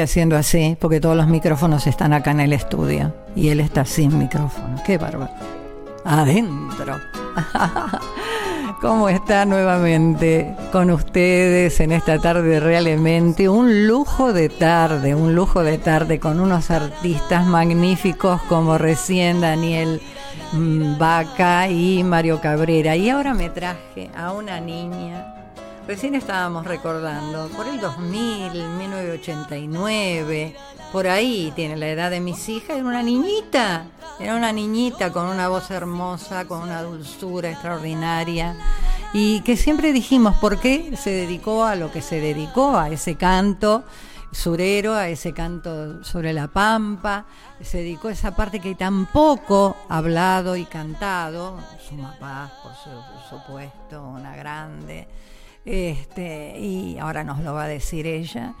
Haciendo así porque todos los micrófonos están acá en el estudio y él está sin micrófono. Qué bárbaro. Adentro. ¿Cómo está nuevamente con ustedes en esta tarde realmente? Un lujo de tarde, un lujo de tarde con unos artistas magníficos como recién Daniel mm, Vaca y Mario Cabrera. Y ahora me traje a una niña Recién estábamos recordando, por el 2000, 1989, por ahí tiene la edad de mis hijas, era una niñita, era una niñita con una voz hermosa, con una dulzura extraordinaria y que siempre dijimos por qué se dedicó a lo que se dedicó, a ese canto surero, a ese canto sobre la pampa, se dedicó a esa parte que tampoco hablado y cantado, su papá, por supuesto, una grande este, y ahora nos lo va a decir ella.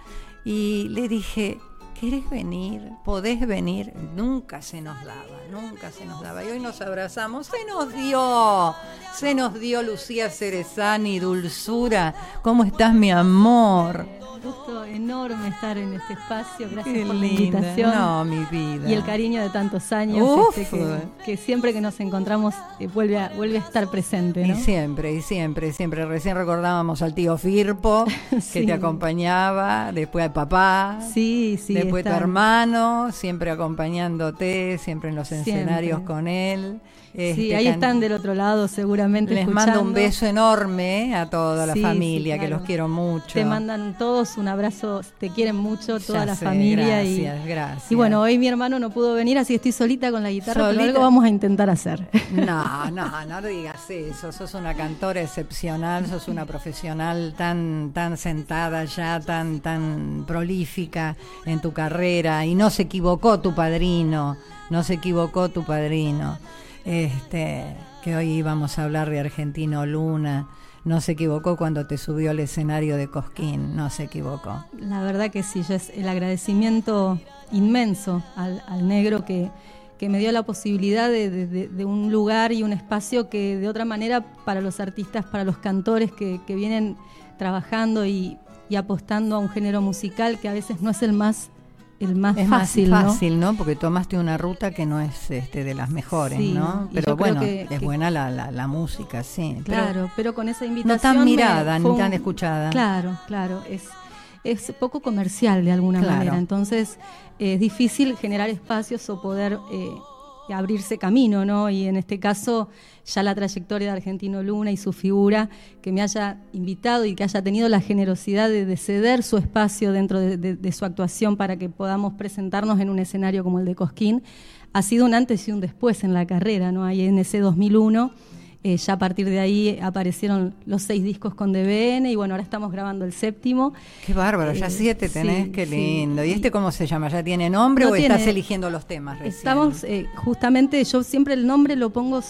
Y le dije, ¿querés venir? ¿Podés venir? Nunca se nos daba, nunca se nos daba. Y hoy nos abrazamos, se nos dio, se nos dio Lucía Cerezani, dulzura. ¿Cómo estás, mi amor? gusto enorme estar en este espacio. Gracias por la invitación. No, mi vida. Y el cariño de tantos años este, que, siempre que nos encontramos eh, vuelve, a, vuelve a estar presente. Y siempre, y siempre, siempre. Recién recordábamos al tío Firpo que te acompañaba, después al papá, sí, sí, después tu hermano, siempre acompañándote, siempre en los escenarios con él. sí, este, ahí están del otro lado seguramente. Les mando un beso enorme a toda la familia, que los quiero mucho. Te mandan todos un abrazo, te quieren mucho, toda la familia. Gracias, y, gracias. Y bueno, hoy mi hermano no pudo venir, así que estoy solita con la guitarra, pero algo vamos a intentar hacer. No, no, no digas eso, sos una cantora excepcional, sos una profesional tan, tan sentada ya, tan, tan prolífica en tu carrera, y no se equivocó tu padrino, no se equivocó tu padrino. Este, que hoy íbamos a hablar de Argentino Luna no se equivocó cuando te subió al escenario de Cosquín, no se equivocó. La verdad que sí, es el agradecimiento inmenso al, negro que, me dio la posibilidad de, un lugar y un espacio que de otra manera para los artistas, para los cantores que, vienen trabajando y, apostando a un género musical que a veces no es el más el más es fácil, más fácil, ¿no? Porque tomaste una ruta que no es este de las mejores, ¿no? Pero bueno, es buena la, la, música, sí. Claro, pero, con esa invitación. No tan mirada, ni tan escuchada. Claro, claro, es, es poco comercial de alguna manera. Entonces, es difícil generar espacios o poder eh, abrirse camino, ¿no? Y en este caso, ya la trayectoria de Argentino Luna y su figura, que me haya invitado y que haya tenido la generosidad de, ceder su espacio dentro de, su actuación para que podamos presentarnos en un escenario como el de Cosquín, ha sido un antes y un después en la carrera, ¿no? Ahí en ese 2001 eh, ya a partir de ahí aparecieron los seis discos con DBN y bueno, ahora estamos grabando el séptimo. Qué bárbaro, ya eh, siete tenés, qué lindo. ¿Y este cómo se llama? ¿Ya tiene nombre o estás eligiendo los temas? Estamos, eh, justamente, yo siempre el nombre lo pongo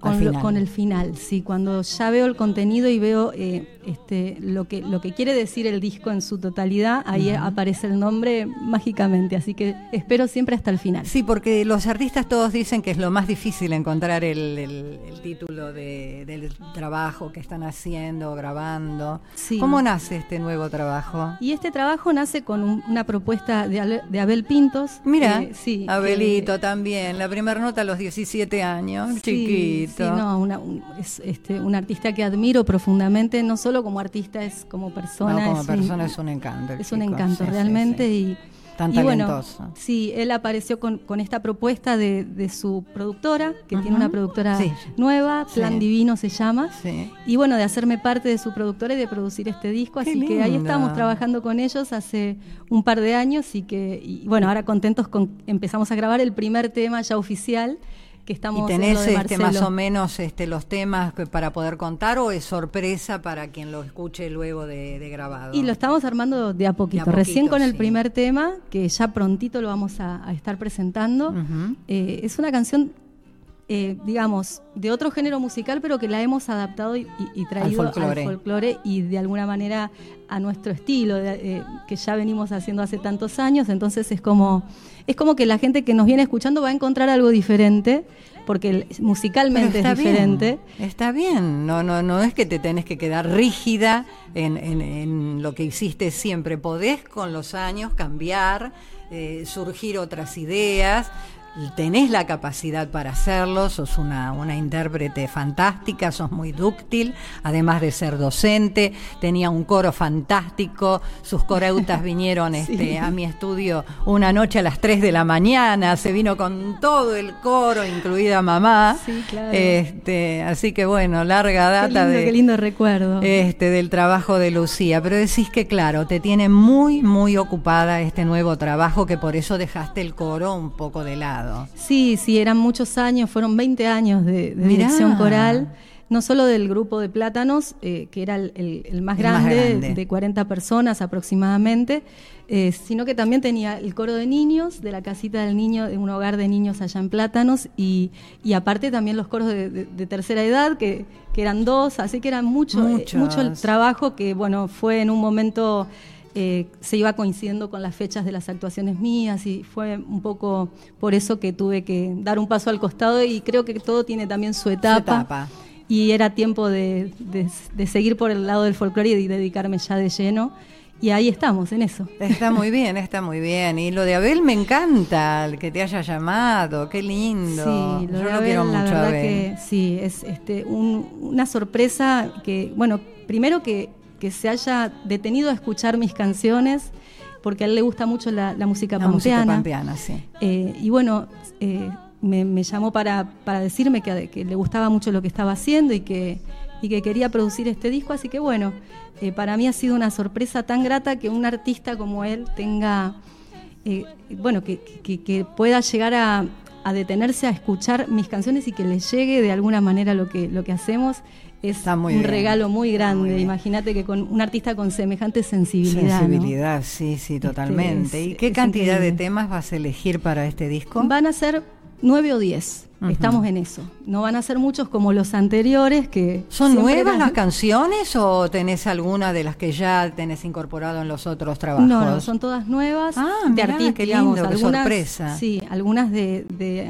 con, con, el final, sí, cuando ya veo el contenido y veo este, lo, que, lo que quiere decir el disco en su totalidad, ahí aparece el nombre mágicamente, así que espero siempre hasta el final. Sí, porque los artistas todos dicen que es lo más difícil encontrar el, el título de del trabajo que están haciendo, grabando. ¿Cómo nace este nuevo trabajo? Y este trabajo nace con una propuesta de, Abel Pintos. Mira, sí, Abelito también, la primera nota a los 17 años, chiquito. Sí, no, un, es este, un artista que admiro profundamente, no solo como artista, es como persona. como persona es un encanto. Es un encanto, realmente, y Tan talentoso. Bueno, sí, él apareció con, esta propuesta de, su productora, que tiene una productora nueva, Plan Divino se llama. Y bueno, de hacerme parte de su productora y de producir este disco. así que ahí estamos trabajando con ellos hace un par de años y que, y bueno, ahora contentos con empezamos a grabar el primer tema ya oficial que estamos ¿Y tenés este, más o menos este, los temas para poder contar o es sorpresa para quien lo escuche luego de, grabado? Y lo estamos armando de a poquito. Recién con el primer tema, que ya prontito lo vamos a, estar presentando. Eh, es una canción eh, digamos, de otro género musical, pero que la hemos adaptado y, traído al folclore. y de alguna manera a nuestro estilo, eh, que ya venimos haciendo hace tantos años. Entonces es como, es como que la gente que nos viene escuchando va a encontrar algo diferente porque musicalmente es diferente. está bien, no, no, no es que te tenés que quedar rígida en, en, lo que hiciste siempre, podés con los años cambiar, eh, surgir otras ideas, tenés la capacidad para hacerlo, sos una, una intérprete fantástica, sos muy dúctil, además de ser docente, tenía un coro fantástico, sus coreutas vinieron este, a mi estudio una noche a las 3 de la mañana, se vino con todo el coro, incluida mamá. este, así que bueno, larga data de qué lindo recuerdo. Este, del trabajo de Lucía, pero decís que claro, te tiene muy, muy ocupada este nuevo trabajo que por eso dejaste el coro un poco de lado. Sí, sí, eran muchos años, fueron 20 años de, dirección coral, no solo del grupo de Plátanos, eh, que era el, más, grande, de 40 personas aproximadamente, eh, sino que también tenía el coro de niños, de la casita del niño, de un hogar de niños allá en Plátanos, y, aparte también los coros de, tercera edad, que, eran dos, así que era mucho, eh, mucho el trabajo que, bueno, fue en un momento eh, se iba coincidiendo con las fechas de las actuaciones mías y fue un poco por eso que tuve que dar un paso al costado y creo que todo tiene también su etapa. Y era tiempo de, seguir por el lado del folclore y dedicarme ya de lleno. Y ahí estamos, en eso. Está muy bien, está muy bien. Y lo de Abel me encanta, el que te haya llamado, qué lindo. Sí, lo Yo lo quiero mucho, la verdad que sí, es este, una sorpresa que, bueno, primero que que se haya detenido a escuchar mis canciones, porque a él le gusta mucho la, música la Música pampeana, sí. Eh, y bueno, eh, me, llamó para, para decirme que, le gustaba mucho lo que estaba haciendo y que, y que quería producir este disco, así que bueno, eh, para mí ha sido una sorpresa tan grata que un artista como él tenga, bueno, que, que, pueda llegar a, a detenerse a escuchar mis canciones y que le llegue de alguna manera lo que, lo que hacemos es un regalo muy grande. Imagínate que con un artista con semejante sensibilidad. Sensibilidad, sí, sí, este, totalmente. ¿Y qué cantidad de temas vas a elegir para este disco? Van a ser nueve o diez. Estamos en eso. No van a ser muchos como los anteriores que... ¿Son nuevas las canciones o tenés alguna de las que ya tenés incorporado en los otros trabajos? No, son todas nuevas. Ah, de artistas, qué lindo, algunas, sorpresa. Sí, algunas de, de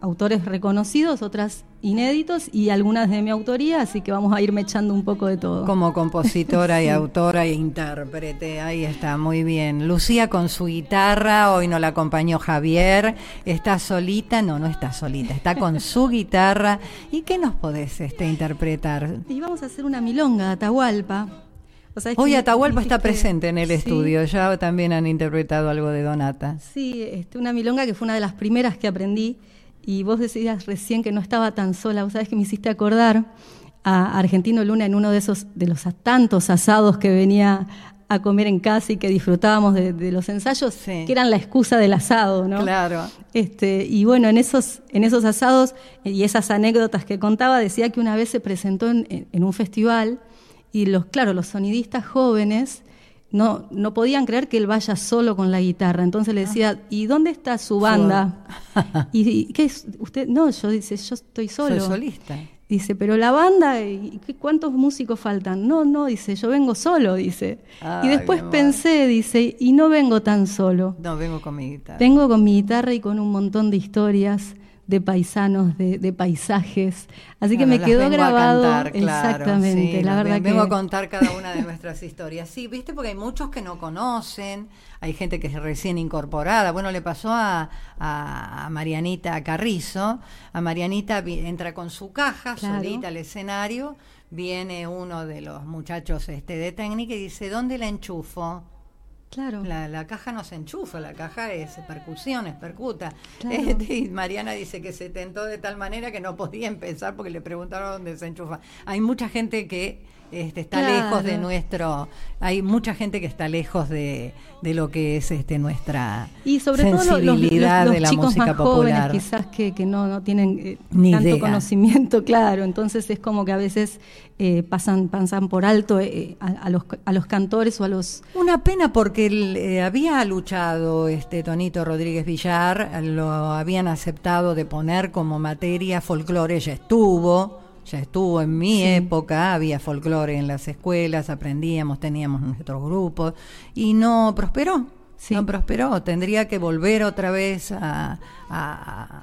autores reconocidos, otras inéditos y algunas de mi autoría, así que vamos a irme echando un poco de todo. Como compositora y autora e intérprete, ahí está, muy bien. Lucía con su guitarra, hoy no la acompañó Javier, está solita, no, no está solita, está con su guitarra. ¿Y qué nos podés este, interpretar? Y vamos a hacer una milonga, Atahualpa. Hoy Atahualpa está presente en el estudio, ya también han interpretado algo de Donata. Sí, este, una milonga que fue una de las primeras que aprendí y vos decías recién que no estaba tan sola, vos sabés que me hiciste acordar a Argentino Luna en uno de esos, de los tantos asados que venía a comer en casa y que disfrutábamos de, los ensayos, que eran la excusa del asado, ¿no? Claro. Este, y bueno, en esos, en esos asados y esas anécdotas que contaba, decía que una vez se presentó en, en un festival y los, claro, los sonidistas jóvenes no, no podían creer que él vaya solo con la guitarra. Entonces le decía, ¿y dónde está su banda? ¿Y, qué es? Usted, no, yo dice, yo estoy solo. Soy solista. Dice, pero la banda, ¿cuántos músicos faltan? No, no, dice, yo vengo solo, dice. y después pensé, dice, y no vengo tan solo. No, vengo con mi guitarra. Vengo con mi guitarra y con un montón de historias de paisanos, de, paisajes. Así que me quedó grabado. exactamente, la verdad vengo a contar cada una de nuestras historias. Sí, viste, porque hay muchos que no conocen, hay gente que es recién incorporada. Bueno, le pasó a, a, Marianita Carrizo. A Marianita entra con su caja, solita al escenario. Viene uno de los muchachos este, de técnica y dice, ¿dónde la enchufo? Claro. La, caja no se enchufa, la caja es percusión, es percuta. Este, y Mariana dice que se tentó de tal manera que no podía empezar porque le preguntaron dónde se enchufa. Hay mucha gente que este, está lejos de nuestro, hay mucha gente que está lejos de, de lo que es este nuestra y sobre sensibilidad todo los, de la música popular. quizás que, que no, no tienen eh, tanto conocimiento, claro, entonces es como que a veces eh, pasan, pasan por alto eh, a, los, a los cantores o a los... Una pena porque había luchado este Tonito Rodríguez Villar, lo habían aceptado de poner como materia folclore, ya estuvo, ya estuvo en mi época, había folclore en las escuelas, aprendíamos, teníamos nuestros grupos y no prosperó. No prosperó. Tendría que volver otra vez a,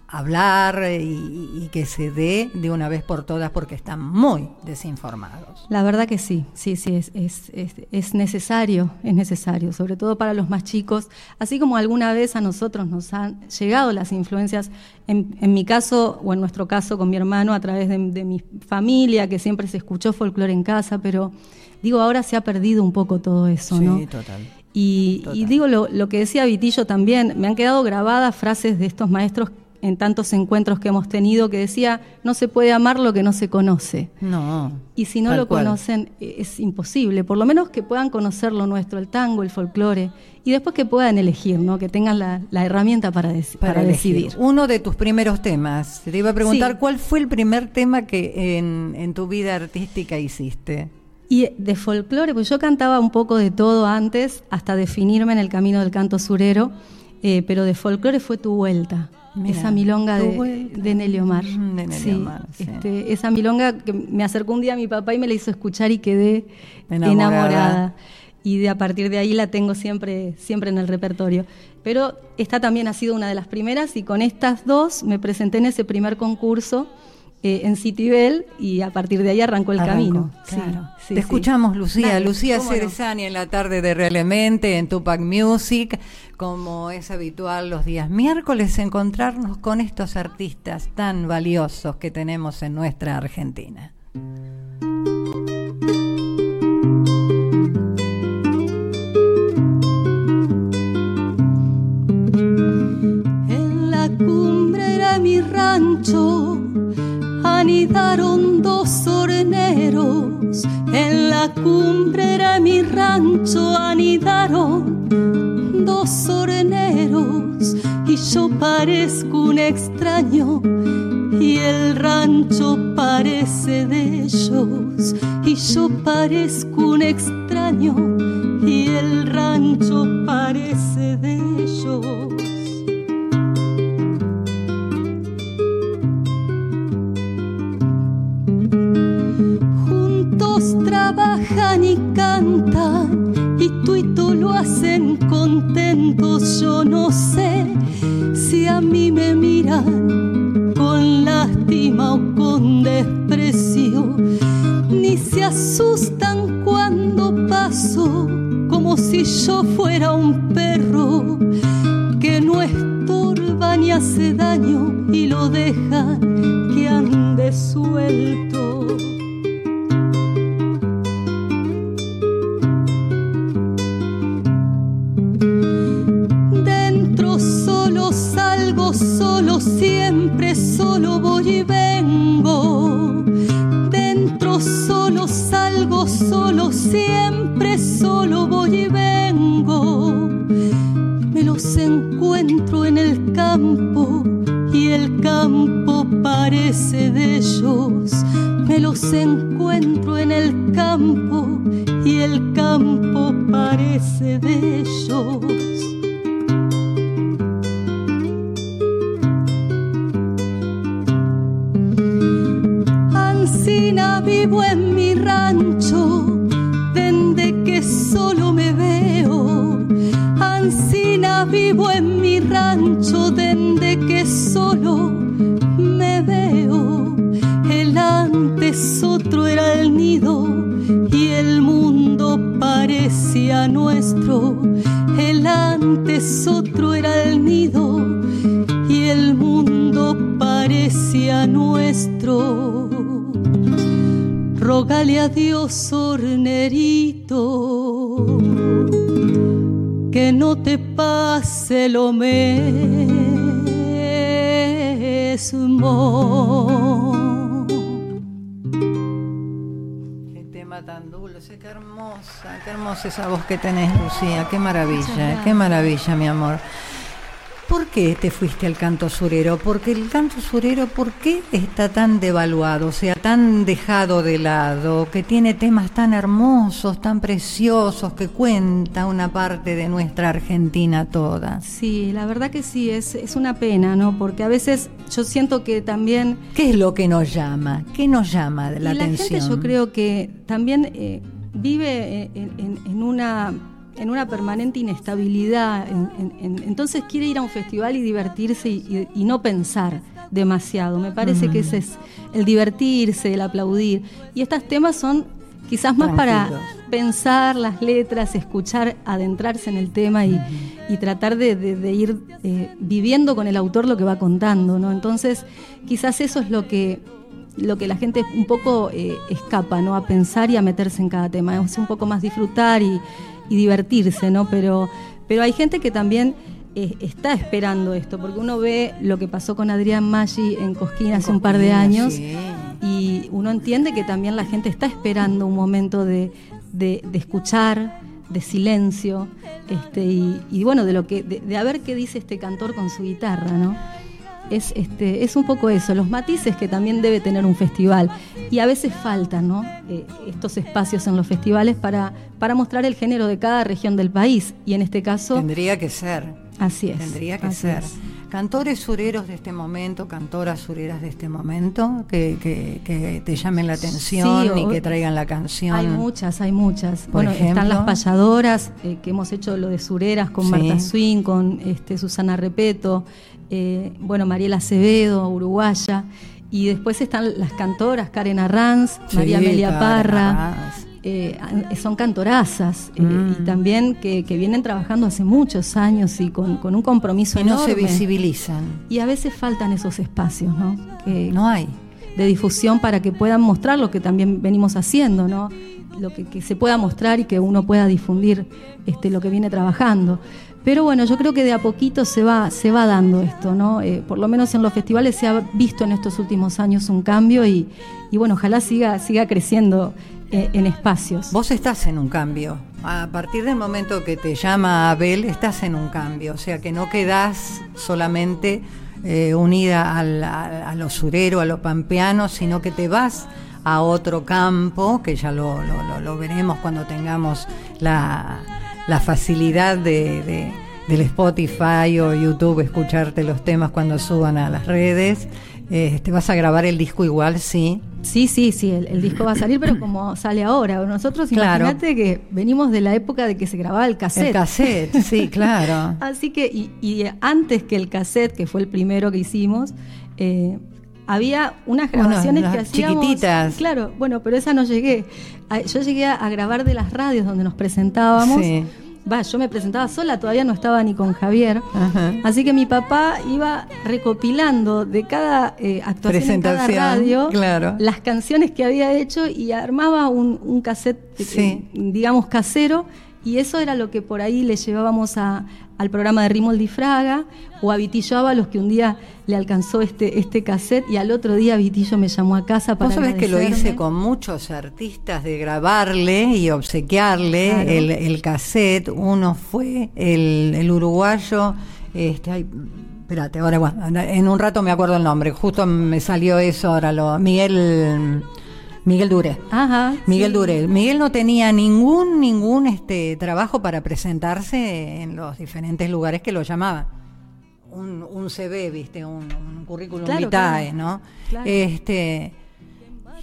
hablar y, que se dé de una vez por todas porque están muy desinformados. La verdad que sí, sí, sí, es, es, es, necesario, es necesario, sobre todo para los más chicos, así como alguna vez a nosotros nos han llegado las influencias, en, en mi caso o en nuestro caso con mi hermano a través de, de mi familia, que siempre se escuchó folclore en casa, pero digo, ahora se ha perdido un poco todo eso, ¿no? Sí, total. Y, digo lo, que decía Vitillo también, me han quedado grabadas frases de estos maestros en tantos encuentros que hemos tenido que decía, no se puede amar lo que no se conoce. No. Y si no lo conocen, e, es imposible. Por lo menos que puedan conocer lo nuestro, el tango, el folclore, y después que puedan elegir, ¿no? que tengan la, herramienta para, para, decidir. Uno de tus primeros temas, te iba a preguntar, ¿cuál fue el primer tema que en, en tu vida artística hiciste? Y de folclore, pues yo cantaba un poco de todo antes, hasta definirme en el camino del canto surero, eh, pero de folclore fue tu vuelta. esa milonga de, de sí, este, esa milonga que me acercó un día a mi papá y me la hizo escuchar y quedé enamorada. Y de a partir de ahí la tengo siempre, siempre en el repertorio. Pero esta también ha sido una de las primeras y con estas dos me presenté en ese primer concurso eh, en Citibel y a partir de ahí arrancó el camino. Te escuchamos, Lucía. Lucía Cerezani en la tarde de Realmente en Tupac Music, como es habitual los días miércoles, encontrarnos con estos artistas tan valiosos que tenemos en nuestra Argentina. En la cumbre era mi rancho anidaron dos horneros, en la cumbre era mi rancho, anidaron dos horneros, y yo parezco un extraño, y el rancho parece de ellos, y yo parezco un extraño, y el rancho parece de ellos. Trabajan y cantan y tú y tú lo hacen contentos. Yo no sé si a mí me miran con lástima o con desprecio, ni se asustan cuando paso como si yo fuera un perro que no estorba ni hace daño y lo dejan que ande suelto. Rógale a Dios, hornerito, que no te pase lo mismo. Qué tema tan dulce, qué hermosa, qué hermosa esa voz que tenés, Lucía, qué maravilla, qué maravilla, mi amor. ¿Por qué te fuiste al canto surero? Porque el canto surero, ¿por qué está tan devaluado, o sea, tan dejado de lado, que tiene temas tan hermosos, tan preciosos, que cuenta una parte de nuestra Argentina toda? Sí, la verdad que sí, es, es una pena, ¿no? Porque a veces yo siento que también... ¿Qué es lo que nos llama? ¿Qué nos llama de la, atención? La gente yo creo que también eh, vive eh, en una en una permanente inestabilidad. entonces quiere ir a un festival y divertirse y, no pensar demasiado. Me parece que ese es el divertirse, el aplaudir. Y estos temas son quizás más para pensar las letras, escuchar, adentrarse en el tema y, tratar de, ir eh, viviendo con el autor lo que va contando, ¿no? Entonces, quizás eso es lo que lo que la gente un poco eh, escapa, ¿no? A pensar y a meterse en cada tema. Es un poco más disfrutar y, divertirse, ¿no? Pero, pero hay gente que también eh, está esperando esto, porque uno ve lo que pasó con Adrián Maggi en Cosquín hace un par de años y uno entiende que también la gente está esperando un momento de, escuchar, de silencio, este, y, bueno, de lo que, de, de, a ver qué dice este cantor con su guitarra, ¿no? Es, este, es un poco eso, los matices que también debe tener un festival. Y a veces faltan ¿no? Eh, estos espacios en los festivales para, para mostrar el género de cada región del país. Y en este caso... Tendría que ser. Así es. Tendría que ser. Cantores sureros de este momento, cantoras sureras de este momento, que, que, te llamen la atención y que traigan la canción. Hay muchas, hay muchas. bueno, están las payadoras, eh, que hemos hecho lo de sureras con Marta Swing, con este, Susana Repeto, eh, bueno, Mariela Acevedo, uruguaya, y después están las cantoras, Karen Arranz, María Amelia Parra, eh, son cantorazas eh, y mm. también que, vienen trabajando hace muchos años y con, un compromiso y no se visibilizan. Y a veces faltan esos espacios, ¿no? Que, no hay. De difusión para que puedan mostrar lo que también venimos haciendo, ¿no? Lo que, que se pueda mostrar y que uno pueda difundir este, lo que viene trabajando. Pero bueno, yo creo que de a poquito se va, se va dando esto, ¿no? Eh, por lo menos en los festivales se ha visto en estos últimos años un cambio y, bueno, ojalá siga, siga creciendo eh, en espacios. Vos estás en un cambio. A partir del momento que te llama Abel, estás en un cambio. O sea, que no quedás solamente eh, unida al, a, lo surero, a lo pampeano, sino que te vas a otro campo, que ya lo, lo veremos cuando tengamos la la facilidad de, del Spotify o YouTube, escucharte los temas cuando suban a las redes. Eh, ¿Te vas a grabar el disco igual? Sí. Sí, sí, sí, el, disco va a salir, pero como sale ahora. Nosotros, imagínate que venimos de la época de que se grababa el cassette. El cassette, sí, claro. Así que, y, antes que el cassette, que fue el primero que hicimos, eh, había unas grabaciones que hacíamos. Chiquititas. Claro, bueno, pero esa no llegué. Yo llegué a grabar de las radios donde nos presentábamos. Va, yo me presentaba sola, todavía no estaba ni con Javier. Así que mi papá iba recopilando de cada eh, actuación en cada radio las canciones que había hecho y armaba un, cassette, eh, digamos, casero y eso era lo que por ahí le llevábamos a, al programa de Rimoldi Fraga o a Vitillo los que un día le alcanzó este, este cassette y al otro día Vitillo me llamó a casa para Vos sabés que lo hice con muchos artistas de grabarle y obsequiarle el, el, cassette. Uno fue el, el uruguayo, este, espérate, ahora en un rato me acuerdo el nombre, justo me salió eso ahora, lo Miguel... Miguel Dure. Ajá. Miguel Dure. Miguel no tenía ningún, ningún este, trabajo para presentarse en los diferentes lugares que lo llamaban. Un, un CV, viste, un, currículum vitae, ¿no? Este,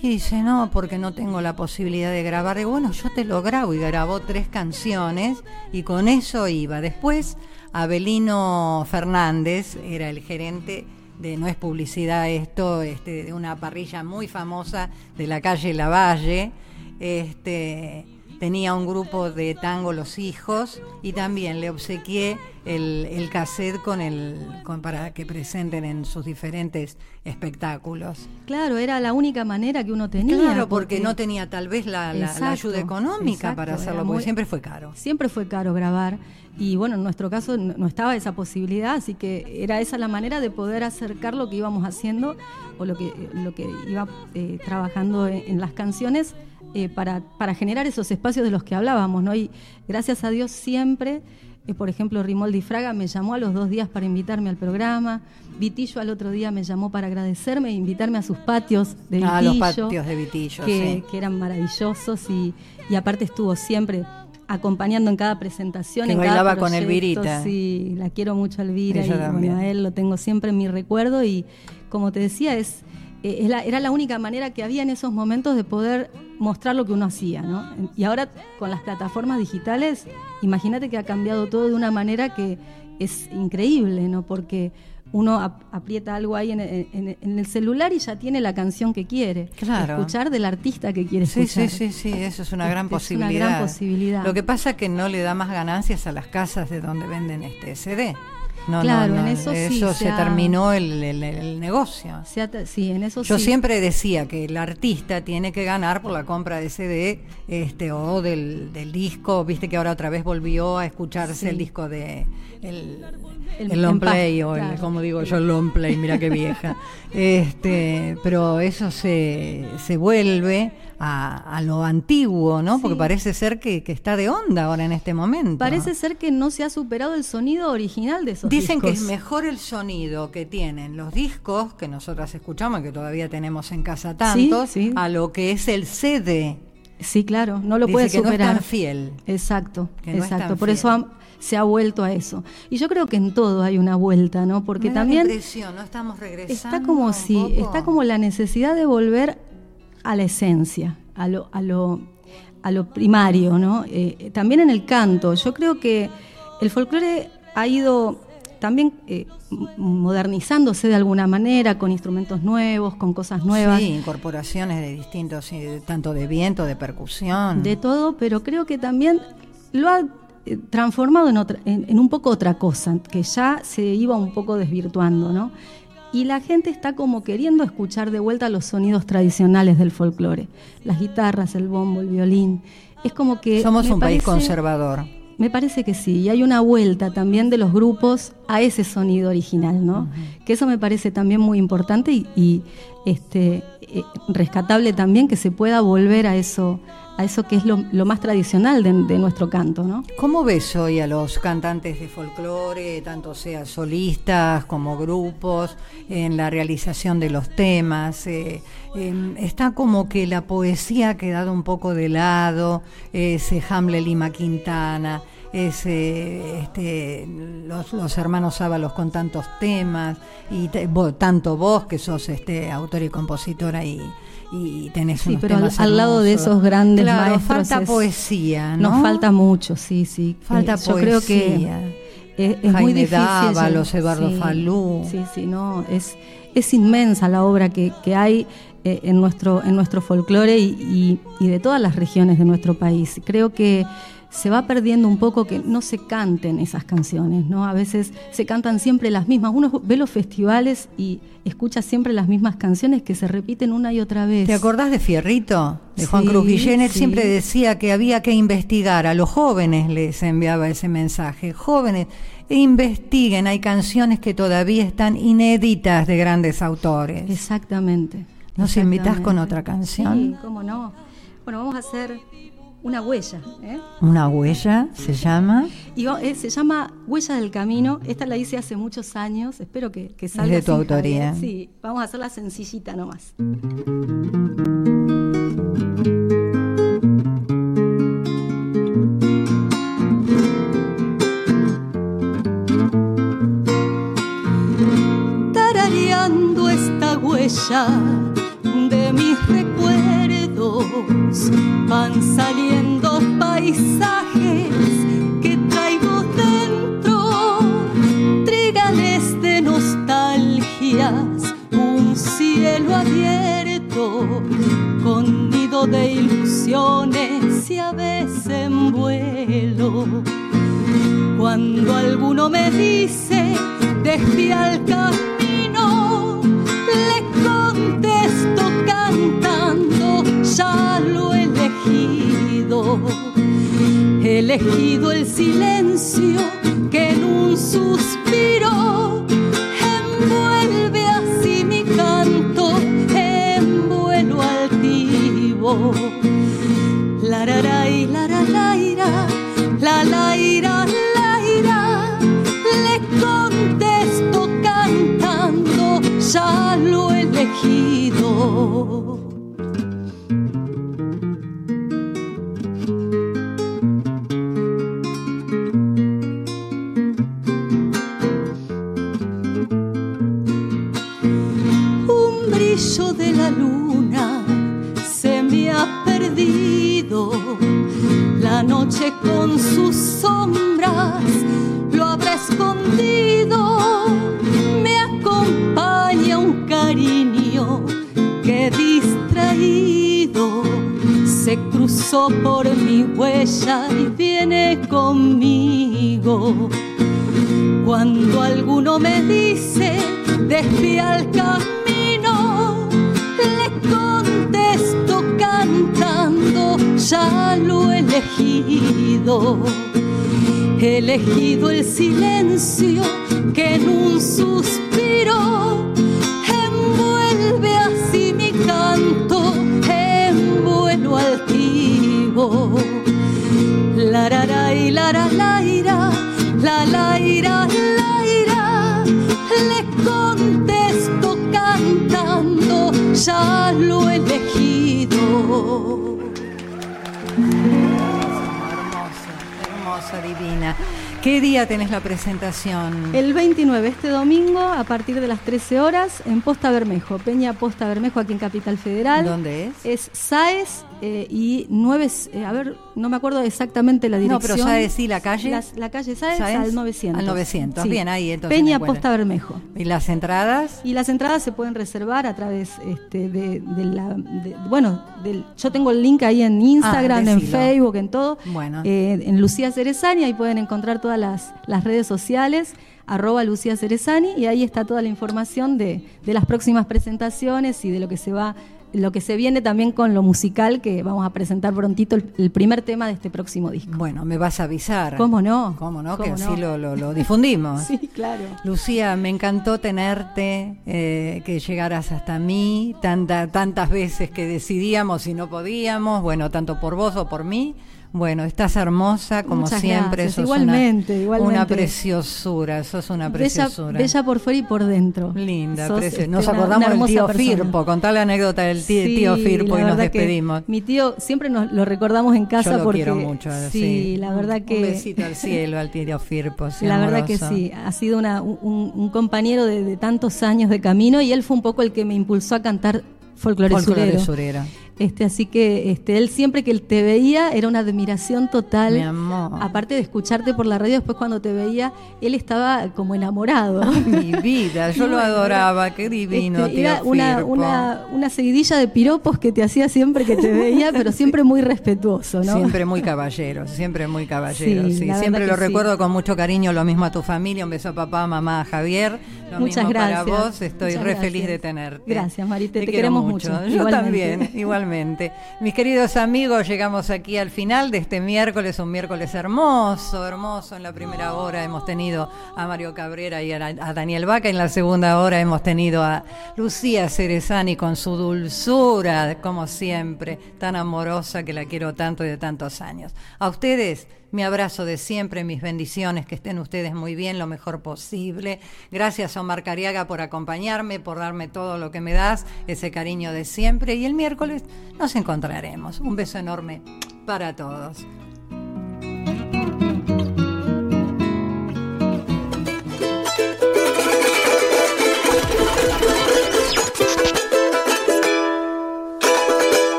y dice, no, porque no tengo la posibilidad de grabar. Y bueno, yo te lo grabo y grabó tres canciones y con eso iba. Después, Abelino Fernández era el gerente de no es publicidad esto, este, de una parrilla muy famosa de la calle Lavalle, este, tenía un grupo de tango Los Hijos y también le obsequié el, el cassette con el, con, para que presenten en sus diferentes espectáculos. Claro, era la única manera que uno tenía. Claro, porque, no tenía tal vez la, ayuda económica para hacerlo, porque siempre fue caro. Siempre fue caro grabar. Y bueno, en nuestro caso no estaba esa posibilidad, así que era esa la manera de poder acercar lo que íbamos haciendo o lo que, lo que iba eh, trabajando en, las canciones eh, para, para generar esos espacios de los que hablábamos, ¿no? Y gracias a Dios siempre eh, por ejemplo, Rimoldi Fraga me llamó a los dos días para invitarme al programa. Vitillo al otro día me llamó para agradecerme e invitarme a sus patios de Vitillo. Ah, los patios de Vitillo, que, que eran maravillosos y, y, aparte estuvo siempre acompañando en cada presentación. Que en bailaba cada con Elvirita. Sí, la quiero mucho Elvira y bueno, a él lo tengo siempre en mi recuerdo y como te decía, es eh, era la única manera que había en esos momentos de poder mostrar lo que uno hacía, ¿no? Y ahora con las plataformas digitales, imagínate que ha cambiado todo de una manera que es increíble, ¿no? Porque uno aprieta algo ahí en, el celular y ya tiene la canción que quiere. Claro. Escuchar del artista que quiere escuchar. Sí, sí, sí, eso es una gran posibilidad. Una gran posibilidad. Lo que pasa es que no le da más ganancias a las casas de donde venden este CD. No, claro, no, en eso, sí, se, terminó el, negocio. sí, en eso Yo siempre decía que el artista tiene que ganar por la compra de CD este, o del, disco. Viste que ahora otra vez volvió a escucharse el disco de el, el, long play o el, como digo yo, el long play, mira qué vieja. este, pero eso se, se vuelve a, lo antiguo, ¿no? Porque parece ser que, está de onda ahora en este momento. Parece ser que no se ha superado el sonido original de esos Dicen que es mejor el sonido que tienen los discos que nosotras escuchamos, que todavía tenemos en casa tantos, a lo que es el CD. Sí, claro, no lo puede superar. No es tan fiel. Exacto, exacto. Por eso se ha vuelto a eso. Y yo creo que en todo hay una vuelta, ¿no? Porque también no estamos regresando. Está como si está como la necesidad de volver a la esencia, a lo, a lo, a lo primario, ¿no? Eh, también en el canto. Yo creo que el folclore ha ido también eh, modernizándose de alguna manera, con instrumentos nuevos, con cosas nuevas. Sí, incorporaciones de distintos, tanto de viento, de percusión. De todo, pero creo que también lo ha eh, transformado en, otra, en, un poco otra cosa, que ya se iba un poco desvirtuando, ¿no? Y la gente está como queriendo escuchar de vuelta los sonidos tradicionales del folclore, las guitarras, el bombo, el violín. Es como que somos un país conservador. Me parece que sí, y hay una vuelta también de los grupos a ese sonido original, ¿no? Que eso me parece también muy importante y, este eh, rescatable también que se pueda volver a eso a eso que es lo, más tradicional de, nuestro canto. ¿no? ¿Cómo ves hoy a los cantantes de folclore, tanto sea solistas como grupos, en la realización de los temas? Eh, em, está como que la poesía ha quedado un poco de lado, ese Hamle Lima Quintana, ese, este, los, hermanos Ábalos con tantos temas, y tanto vos que sos este, autor y compositora y y tenés sí, pero al, lado de esos grandes claro, falta poesía, ¿no? Nos falta mucho, sí, sí. Falta eh, poesía. Yo creo que es, muy difícil. Dávalos, Eduardo Falú. Sí, sí, no, es, es inmensa la obra que, que hay eh, en nuestro, en nuestro folclore y, y, de todas las regiones de nuestro país. Creo que se va perdiendo un poco que no se canten esas canciones, ¿no? A veces se cantan siempre las mismas. Uno ve los festivales y escucha siempre las mismas canciones que se repiten una y otra vez. ¿Te acordás de Fierrito? De Juan Cruz Guillén, él siempre decía que había que investigar, a los jóvenes les enviaba ese mensaje, jóvenes, investiguen, hay canciones que todavía están inéditas de grandes autores. Exactamente. ¿Nos invitas con otra canción? Sí, cómo no. Bueno, vamos a hacer una huella. ¿eh? ¿Una huella se llama? Y, eh, se llama Huella del Camino. Esta la hice hace muchos años. Espero que, que salga. Es de tu autoría. Sí, vamos a hacerla sencillita nomás. Tarareando esta huella Cuando alguno me dice, desvía el camino, le contesto cantando, ya lo elegido, elegido el silencio cruzó por mi huella y viene conmigo. Cuando alguno me dice, desvía el camino, le contesto cantando, ya lo he elegido. He elegido el silencio que en un suspiro La la la la la la la la ira, la ira, le contesto cantando, ya lo he elegido. Hermosa, hermosa, divina. ¿Qué día tenés la presentación? El 29, este domingo, a partir de las 13 horas, en Posta Bermejo, Peña Posta Bermejo, aquí en Capital Federal. ¿Dónde es? Es SAES eh, y 9, eh, a ver, no me acuerdo exactamente la dirección. No, pero SAES sí, la calle. la calle SAES, al 900. Al 900, bien, ahí entonces. Peña Posta Bermejo. ¿Y las entradas? Y las entradas se pueden reservar a través este, de, la. bueno, del, yo tengo el link ahí en Instagram, ah, en Facebook, en todo. Bueno. Eh, en Lucía Cerezani, ahí pueden encontrar todas las, las redes sociales arroba Lucía Cerezani y ahí está toda la información de, de, las próximas presentaciones y de lo que se va lo que se viene también con lo musical, que vamos a presentar prontito el, primer tema de este próximo disco. Bueno, me vas a avisar. ¿Cómo no? ¿Cómo no? que así lo, difundimos. sí, claro. Lucía, me encantó tenerte, eh, que llegaras hasta mí, tanta, tantas veces que decidíamos y no podíamos, bueno, tanto por vos o por mí. Bueno, estás hermosa como siempre. igualmente, igualmente. Una preciosura, sos una preciosura. Bella, por fuera y por dentro. Linda, este, Nos acordamos del tío Firpo, contá la anécdota del tío, Firpo y nos despedimos. Mi tío, siempre nos lo recordamos en casa Yo lo porque. quiero mucho. Sí, la verdad que. Un besito al cielo al tío Firpo. la verdad que sí, ha sido una, un, compañero de, tantos años de camino y él fue un poco el que me impulsó a cantar folclore, folclore surero. Este, así que este, él siempre que él te veía era una admiración total. Mi amor. Aparte de escucharte por la radio, después cuando te veía, él estaba como enamorado. mi vida, yo lo adoraba, qué divino. Este, era una, una, una, seguidilla de piropos que te hacía siempre que te veía, pero siempre muy respetuoso, ¿no? Siempre muy caballero, siempre muy caballero. Sí, Siempre lo recuerdo con mucho cariño, lo mismo a tu familia, un beso a papá, mamá, a Javier. Lo Muchas mismo gracias. para vos, estoy re feliz de tenerte. Gracias, Marita, te, queremos mucho. Yo también, igualmente. Mis queridos amigos, llegamos aquí al final de este miércoles, un miércoles hermoso, hermoso. En la primera hora hemos tenido a Mario Cabrera y a, Daniel Vaca, en la segunda hora hemos tenido a Lucía Cerezani con su dulzura, como siempre, tan amorosa que la quiero tanto y de tantos años. A ustedes, mi abrazo de siempre, mis bendiciones, que estén ustedes muy bien, lo mejor posible. Gracias, Omar Cariaga, por acompañarme, por darme todo lo que me das, ese cariño de siempre. Y el miércoles nos encontraremos. Un beso enorme para todos.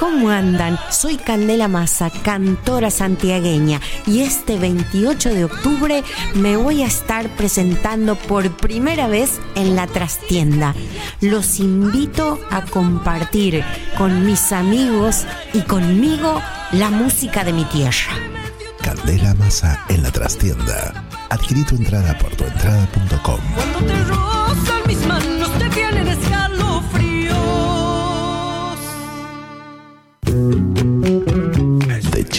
¿cómo andan? Soy Candela Massa, cantora santiagueña, y este 28 de octubre me voy a estar presentando por primera vez en la trastienda. Los invito a compartir con mis amigos y conmigo la música de mi tierra. Candela Massa en la trastienda. Adquirí tu entrada por tuentrada.com. Cuando te rozan mis manos, te vienen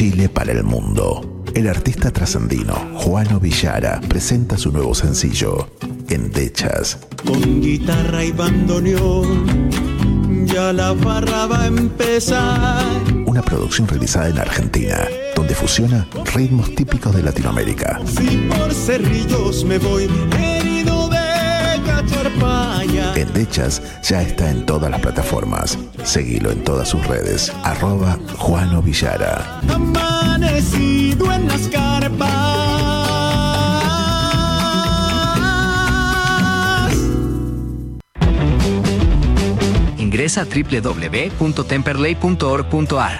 Chile para el mundo. El artista trascendino Juano Villara presenta su nuevo sencillo, Endechas. Con guitarra y bandoneón, ya la barra va a empezar. Una producción realizada en Argentina, donde fusiona ritmos típicos de Latinoamérica. Si por cerrillos me voy herido de cacharpaya. Endechas ya está en todas las plataformas. Seguilo en todas sus redes. Arroba Juano Villara. Amanecido en las carpas. Ingresa a www.temperley.org.ar.